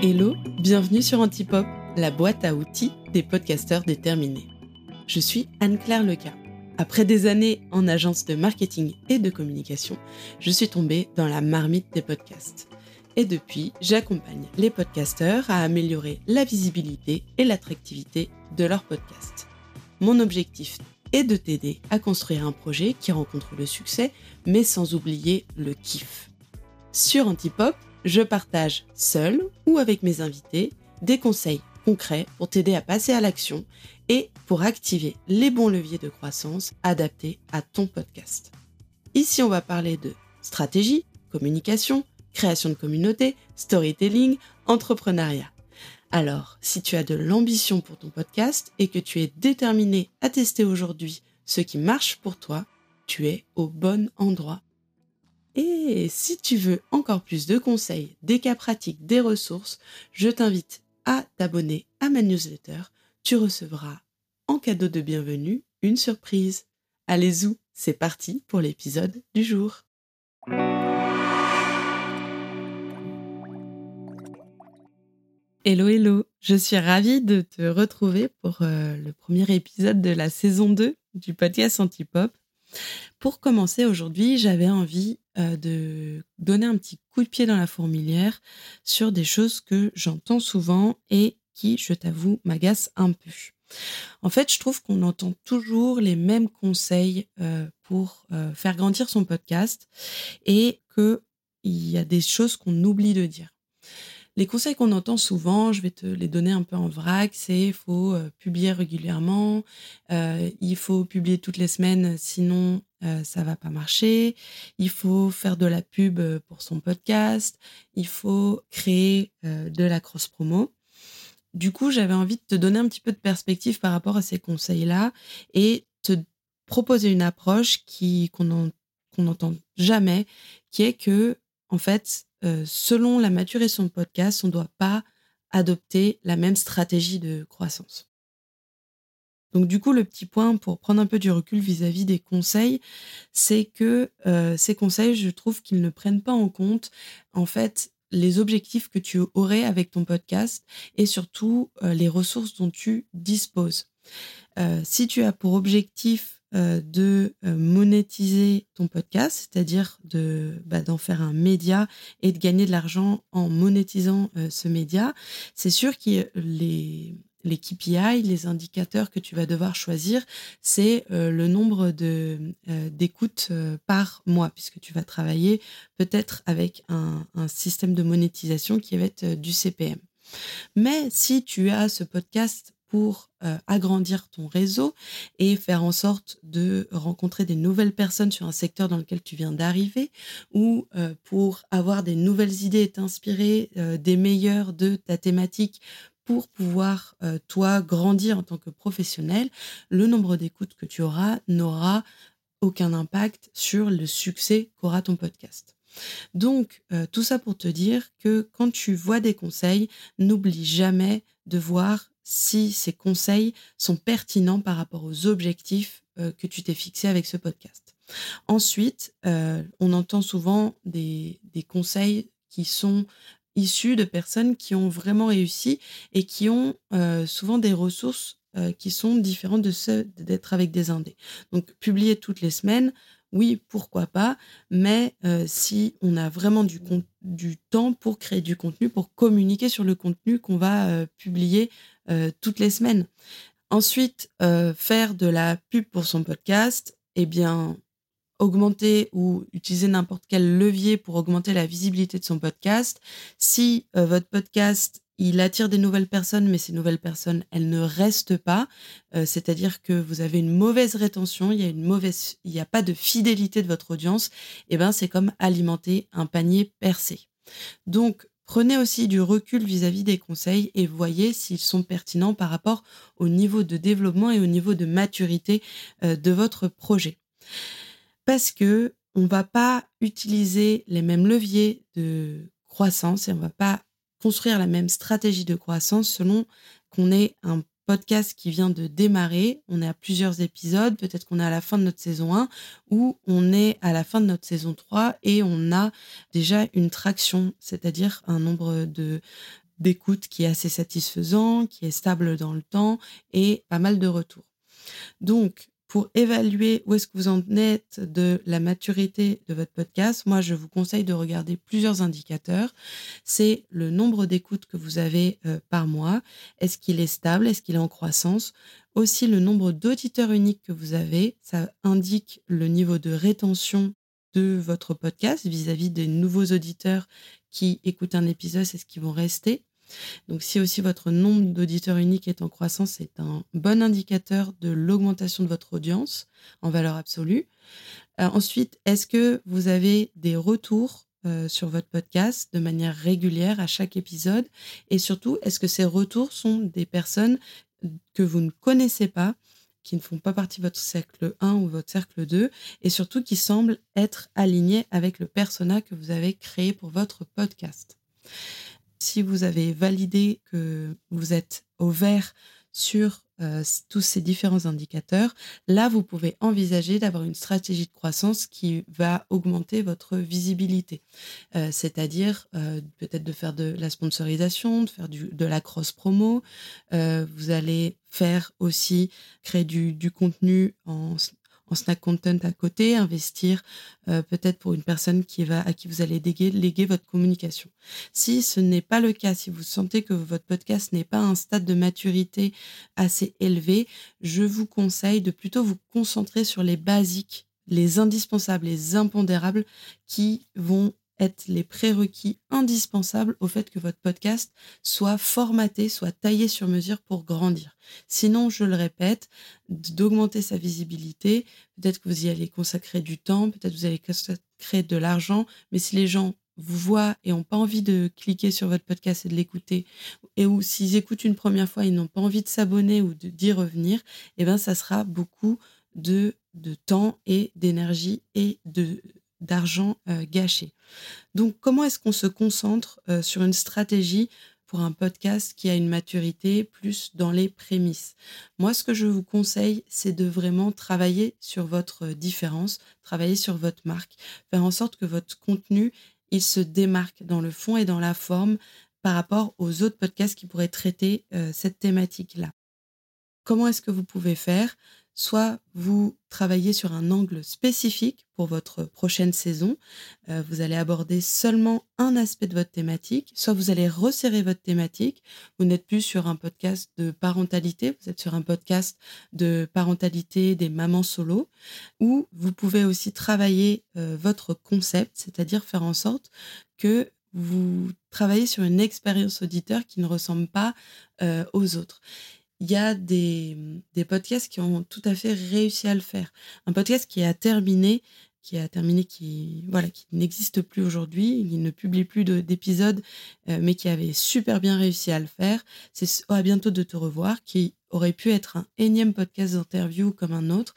Hello, bienvenue sur Antipop, la boîte à outils des podcasteurs déterminés. Je suis Anne-Claire Leca. Après des années en agence de marketing et de communication, je suis tombée dans la marmite des podcasts. Et depuis, j'accompagne les podcasteurs à améliorer la visibilité et l'attractivité de leurs podcasts. Mon objectif est de t'aider à construire un projet qui rencontre le succès, mais sans oublier le kiff. Sur Antipop, je partage seul ou avec mes invités des conseils concrets pour t'aider à passer à l'action et pour activer les bons leviers de croissance adaptés à ton podcast. Ici, on va parler de stratégie, communication, création de communauté, storytelling, entrepreneuriat. Alors, si tu as de l'ambition pour ton podcast et que tu es déterminé à tester aujourd'hui ce qui marche pour toi, tu es au bon endroit. Et si tu veux encore plus de conseils, des cas pratiques, des ressources, je t'invite à t'abonner à ma newsletter. Tu recevras en cadeau de bienvenue une surprise. Allez y c'est parti pour l'épisode du jour. Hello hello, je suis ravie de te retrouver pour euh, le premier épisode de la saison 2 du podcast Antipop. Pour commencer aujourd'hui, j'avais envie euh, de donner un petit coup de pied dans la fourmilière sur des choses que j'entends souvent et qui, je t'avoue, m'agacent un peu. En fait, je trouve qu'on entend toujours les mêmes conseils euh, pour euh, faire grandir son podcast et qu'il y a des choses qu'on oublie de dire. Les conseils qu'on entend souvent, je vais te les donner un peu en vrac, c'est il faut euh, publier régulièrement, euh, il faut publier toutes les semaines, sinon euh, ça va pas marcher, il faut faire de la pub pour son podcast, il faut créer de la cross-promo. Du coup, j'avais envie de te donner un petit peu de perspective par rapport à ces conseils-là et te proposer une approche qui qu'on n'entend jamais, qui est que en fait, euh, selon la maturité de podcast, on ne doit pas adopter la même stratégie de croissance. Donc du coup, le petit point pour prendre un peu du recul vis-à-vis des conseils, c'est que euh, ces conseils, je trouve qu'ils ne prennent pas en compte en fait les objectifs que tu aurais avec ton podcast et surtout euh, les ressources dont tu disposes. si tu as pour objectif de euh, monétiser ton podcast, c'est-à-dire de bah, d'en faire un média et de gagner de l'argent en monétisant euh, ce média, c'est sûr que les les KPI, les indicateurs que tu vas devoir choisir, c'est le nombre de d'écoutes par mois, puisque tu vas travailler peut-être avec un, un, système de monétisation qui va être du CPM. Mais si tu as ce podcast pour euh, agrandir ton réseau et faire en sorte de rencontrer des nouvelles personnes sur un secteur dans lequel tu viens d'arriver ou euh, pour avoir des nouvelles idées et t'inspirer euh, des meilleurs de ta thématique pour pouvoir, toi, grandir en tant que professionnel, le nombre d'écoutes que tu auras n'aura aucun impact sur le succès qu'aura ton podcast. Donc, tout ça pour te dire que quand tu vois des conseils, n'oublie jamais de voir si ces conseils sont pertinents par rapport aux objectifs euh, que tu t'es fixés avec ce podcast. Ensuite, euh, on entend souvent des, conseils qui sont issus de personnes qui ont vraiment réussi et qui ont euh, souvent des ressources qui sont différentes de ceux d'être avec des indés. Donc, publier toutes les semaines, oui, pourquoi pas, mais euh, si on a vraiment du, temps pour créer du contenu, pour communiquer sur le contenu qu'on va euh, publier euh, toutes les semaines. Ensuite, faire de la pub pour son podcast, eh bien, augmenter ou utiliser n'importe quel levier pour augmenter la visibilité de son podcast. Si votre podcast il attire des nouvelles personnes, mais ces nouvelles personnes, elles ne restent pas. Euh, c'est-à-dire que vous avez une mauvaise rétention, il y a une mauvaise, il n'y a pas de fidélité de votre audience. Et eh ben, c'est comme alimenter un panier percé. Donc, prenez aussi du recul vis-à-vis des conseils et voyez s'ils sont pertinents par rapport au niveau de développement et au niveau de maturité euh, de votre projet. Parce que on va pas utiliser les mêmes leviers de croissance et on va pas construire la même stratégie de croissance selon qu'on ait un podcast qui vient de démarrer, on est à plusieurs épisodes, peut-être qu'on est à la fin de notre saison 1 ou on est à la fin de notre saison 3 et on a déjà une traction, c'est-à-dire un nombre de d'écoute qui est assez satisfaisant, qui est stable dans le temps et pas mal de retours. Donc, pour évaluer où est-ce que vous en êtes de la maturité de votre podcast, moi, je vous conseille de regarder plusieurs indicateurs. C'est le nombre d'écoutes que vous avez euh, par mois. Est-ce qu'il est stable? Est-ce qu'il est en croissance? Aussi le nombre d'auditeurs uniques que vous avez. Ça indique le niveau de rétention de votre podcast vis-à-vis des nouveaux auditeurs qui écoutent un épisode, c'est ce qui vont rester. Donc, si aussi votre nombre d'auditeurs uniques est en croissance, c'est un bon indicateur de l'augmentation de votre audience en valeur absolue. Euh, ensuite, est-ce que vous avez des retours euh, sur votre podcast de manière régulière à chaque épisode? Et surtout, est-ce que ces retours sont des personnes que vous ne connaissez pas qui ne font pas partie de votre cercle 1 ou votre cercle 2, et surtout qui semblent être alignés avec le persona que vous avez créé pour votre podcast? Si vous avez validé que vous êtes au vert sur euh, tous ces différents indicateurs, là, vous pouvez envisager d'avoir une stratégie de croissance qui va augmenter votre visibilité. Euh, c'est-à-dire euh, peut-être de faire de la sponsorisation, de faire de la cross-promo. vous allez faire aussi créer du, du contenu en en snack content à côté, investir euh, peut-être pour une personne qui va, à qui vous allez léguer, votre communication. Si ce n'est pas le cas, si vous sentez que votre podcast n'est pas à un stade de maturité assez élevé, je vous conseille de plutôt vous concentrer sur les basiques, les indispensables, les impondérables qui vont être les prérequis indispensables au fait que votre podcast soit formaté, soit taillé sur mesure pour grandir. Sinon, je le répète, d'augmenter sa visibilité, peut-être que vous y allez consacrer du temps, peut-être que vous allez consacrer de l'argent, mais si les gens vous voient et n'ont pas envie de cliquer sur votre podcast et de l'écouter, et ou s'ils écoutent une première fois, ils n'ont pas envie de s'abonner ou d'y revenir, eh bien, ça sera beaucoup de, de temps et d'énergie et de, d'argent euh, gâché. Donc, comment est-ce qu'on se concentre euh, sur une stratégie pour un podcast qui a une maturité plus dans les prémices? Moi, ce que je vous conseille, c'est de vraiment travailler sur votre différence, travailler sur votre marque, faire en sorte que votre contenu, il se démarque dans le fond et dans la forme par rapport aux autres podcasts qui pourraient traiter euh, cette thématique-là. Comment est-ce que vous pouvez faire? Soit vous travaillez sur un angle spécifique pour votre prochaine saison, euh, vous allez aborder seulement un aspect de votre thématique, soit vous allez resserrer votre thématique, vous n'êtes plus sur un podcast de parentalité, vous êtes sur un podcast de parentalité des mamans solo, ou vous pouvez aussi travailler euh, votre concept, c'est-à-dire faire en sorte que vous travaillez sur une expérience auditeur qui ne ressemble pas euh, aux autres il y a des, des podcasts qui ont tout à fait réussi à le faire. Un podcast qui a terminé, qui a terminé, qui voilà, qui n'existe plus aujourd'hui, il ne publie plus d'épisodes, euh, mais qui avait super bien réussi à le faire. C'est oh, à bientôt de te revoir, qui aurait pu être un énième podcast d'interview comme un autre.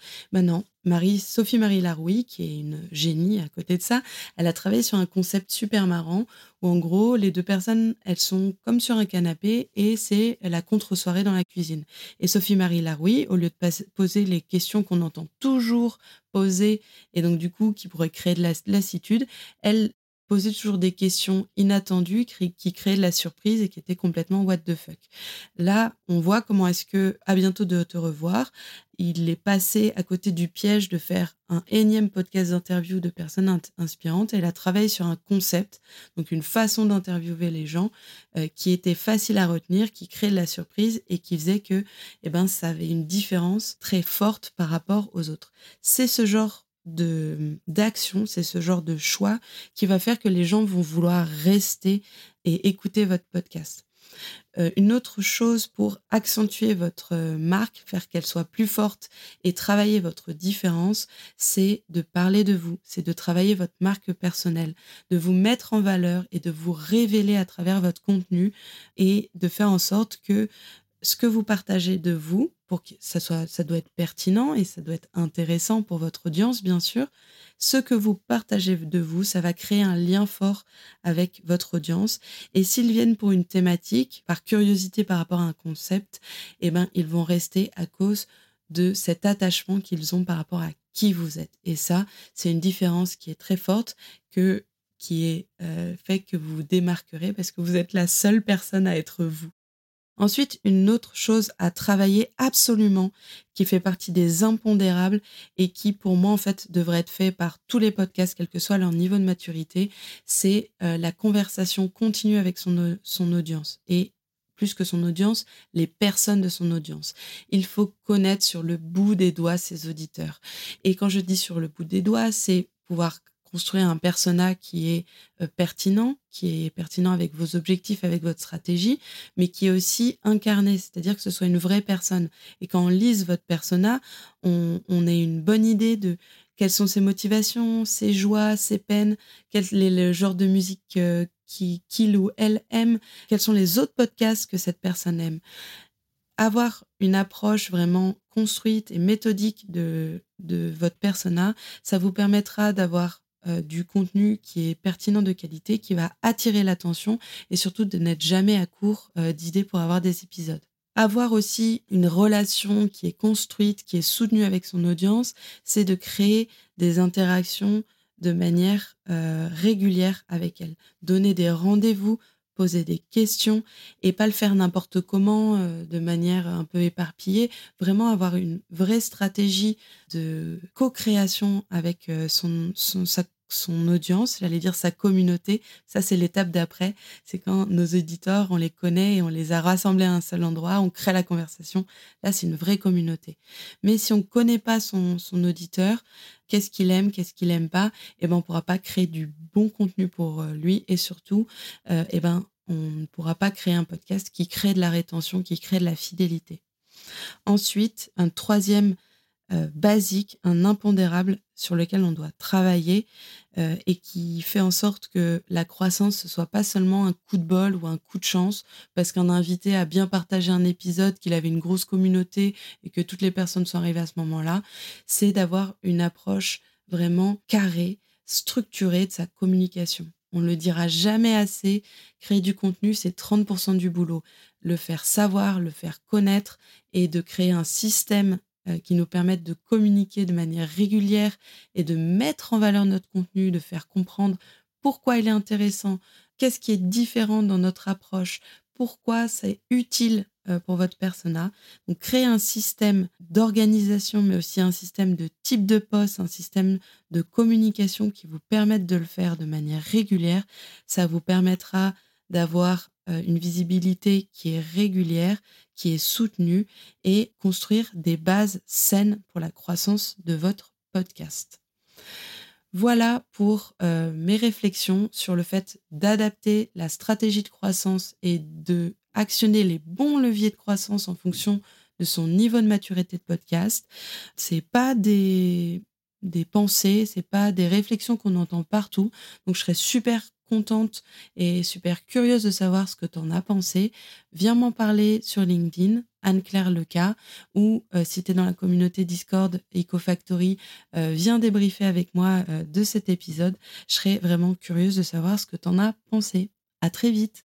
Marie, Sophie Marie Laroui, qui est une génie à côté de ça, elle a travaillé sur un concept super marrant où en gros, les deux personnes, elles sont comme sur un canapé et c'est la contre-soirée dans la cuisine. Et Sophie Marie Laroui, au lieu de poser les questions qu'on entend toujours poser et donc du coup qui pourraient créer de la lassitude, elle toujours des questions inattendues qui créaient de la surprise et qui étaient complètement what the fuck. Là, on voit comment est-ce que, à bientôt de te revoir, il est passé à côté du piège de faire un énième podcast d'interview de personnes inspirantes. Elle a travaillé sur un concept, donc une façon d'interviewer les gens euh, qui était facile à retenir, qui créait de la surprise et qui faisait que, eh ben, ça avait une différence très forte par rapport aux autres. C'est ce genre de d'action, c'est ce genre de choix qui va faire que les gens vont vouloir rester et écouter votre podcast. Euh, une autre chose pour accentuer votre marque, faire qu'elle soit plus forte et travailler votre différence, c'est de parler de vous, c'est de travailler votre marque personnelle, de vous mettre en valeur et de vous révéler à travers votre contenu et de faire en sorte que ce que vous partagez de vous, pour que ça soit, doit être pertinent et ça doit être intéressant pour votre audience, bien sûr. Ce que vous partagez de vous, ça va créer un lien fort avec votre audience. Et s'ils viennent pour une thématique, par curiosité par rapport à un concept, eh ben, ils vont rester à cause de cet attachement qu'ils ont par rapport à qui vous êtes. Et ça, c'est une différence qui est très forte que qui est euh, fait que vous vous démarquerez parce que vous êtes la seule personne à être vous. Ensuite, une autre chose à travailler absolument, qui fait partie des impondérables et qui, pour moi, en fait, devrait être fait par tous les podcasts, quel que soit leur niveau de maturité, c'est euh, la conversation continue avec son, son audience. Et plus que son audience, les personnes de son audience. Il faut connaître sur le bout des doigts ses auditeurs. Et quand je dis sur le bout des doigts, c'est pouvoir construire un persona qui est euh, pertinent, qui est pertinent avec vos objectifs, avec votre stratégie, mais qui est aussi incarné, c'est-à-dire que ce soit une vraie personne. Et quand on lise votre persona, on, on ait une bonne idée de quelles sont ses motivations, ses joies, ses peines, quel est le genre de musique euh, qu'il ou elle aime, quels sont les autres podcasts que cette personne aime. Avoir une approche vraiment construite et méthodique de, de votre persona, ça vous permettra d'avoir euh, du contenu qui est pertinent de qualité, qui va attirer l'attention et surtout de n'être jamais à court euh, d'idées pour avoir des épisodes. Avoir aussi une relation qui est construite, qui est soutenue avec son audience, c'est de créer des interactions de manière euh, régulière avec elle. Donner des rendez-vous, poser des questions et pas le faire n'importe comment de manière un peu éparpillée. Vraiment avoir une vraie stratégie de co-création avec son, son, sa son audience, j'allais dire sa communauté. Ça, c'est l'étape d'après. C'est quand nos éditeurs, on les connaît et on les a rassemblés à un seul endroit, on crée la conversation. Là, c'est une vraie communauté. Mais si on ne connaît pas son, auditeur, qu'est-ce qu'il aime, qu'est-ce qu'il aime pas, eh ben, on pourra pas créer du bon contenu pour euh, lui et surtout, euh, eh ben, on ne pourra pas créer un podcast qui crée de la rétention, qui crée de la fidélité. Ensuite, un troisième euh, basique, un impondérable sur lequel on doit travailler euh, et qui fait en sorte que la croissance ne soit pas seulement un coup de bol ou un coup de chance parce qu'un invité a bien partagé un épisode, qu'il avait une grosse communauté et que toutes les personnes sont arrivées à ce moment-là, c'est d'avoir une approche vraiment carrée, structurée de sa communication. On ne le dira jamais assez, créer du contenu, c'est 30% du boulot. Le faire savoir, le faire connaître et de créer un système euh, qui nous permettent de communiquer de manière régulière et de mettre en valeur notre contenu, de faire comprendre pourquoi il est intéressant, qu'est-ce qui est différent dans notre approche, pourquoi c'est utile euh, pour votre persona. Donc créer un système d'organisation, mais aussi un système de type de poste, un système de communication qui vous permette de le faire de manière régulière. Ça vous permettra d'avoir euh, une visibilité qui est régulière, qui est soutenue et construire des bases saines pour la croissance de votre podcast. Voilà pour euh, mes réflexions sur le fait d'adapter la stratégie de croissance et de actionner les bons leviers de croissance en fonction de son niveau de maturité de podcast. C'est pas des des pensées, c'est pas des réflexions qu'on entend partout. Donc je serais super contente et super curieuse de savoir ce que tu en as pensé, viens m'en parler sur LinkedIn, Anne-Claire Leca, ou euh, si tu es dans la communauté Discord EcoFactory, euh, viens débriefer avec moi euh, de cet épisode. Je serais vraiment curieuse de savoir ce que tu en as pensé. À très vite.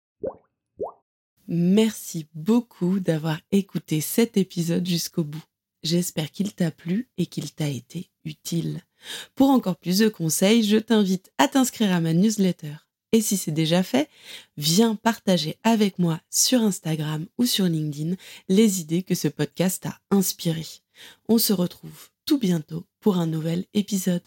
Merci beaucoup d'avoir écouté cet épisode jusqu'au bout. J'espère qu'il t'a plu et qu'il t'a été utile. Pour encore plus de conseils, je t'invite à t'inscrire à ma newsletter et si c'est déjà fait, viens partager avec moi sur Instagram ou sur LinkedIn les idées que ce podcast a inspirées. On se retrouve tout bientôt pour un nouvel épisode.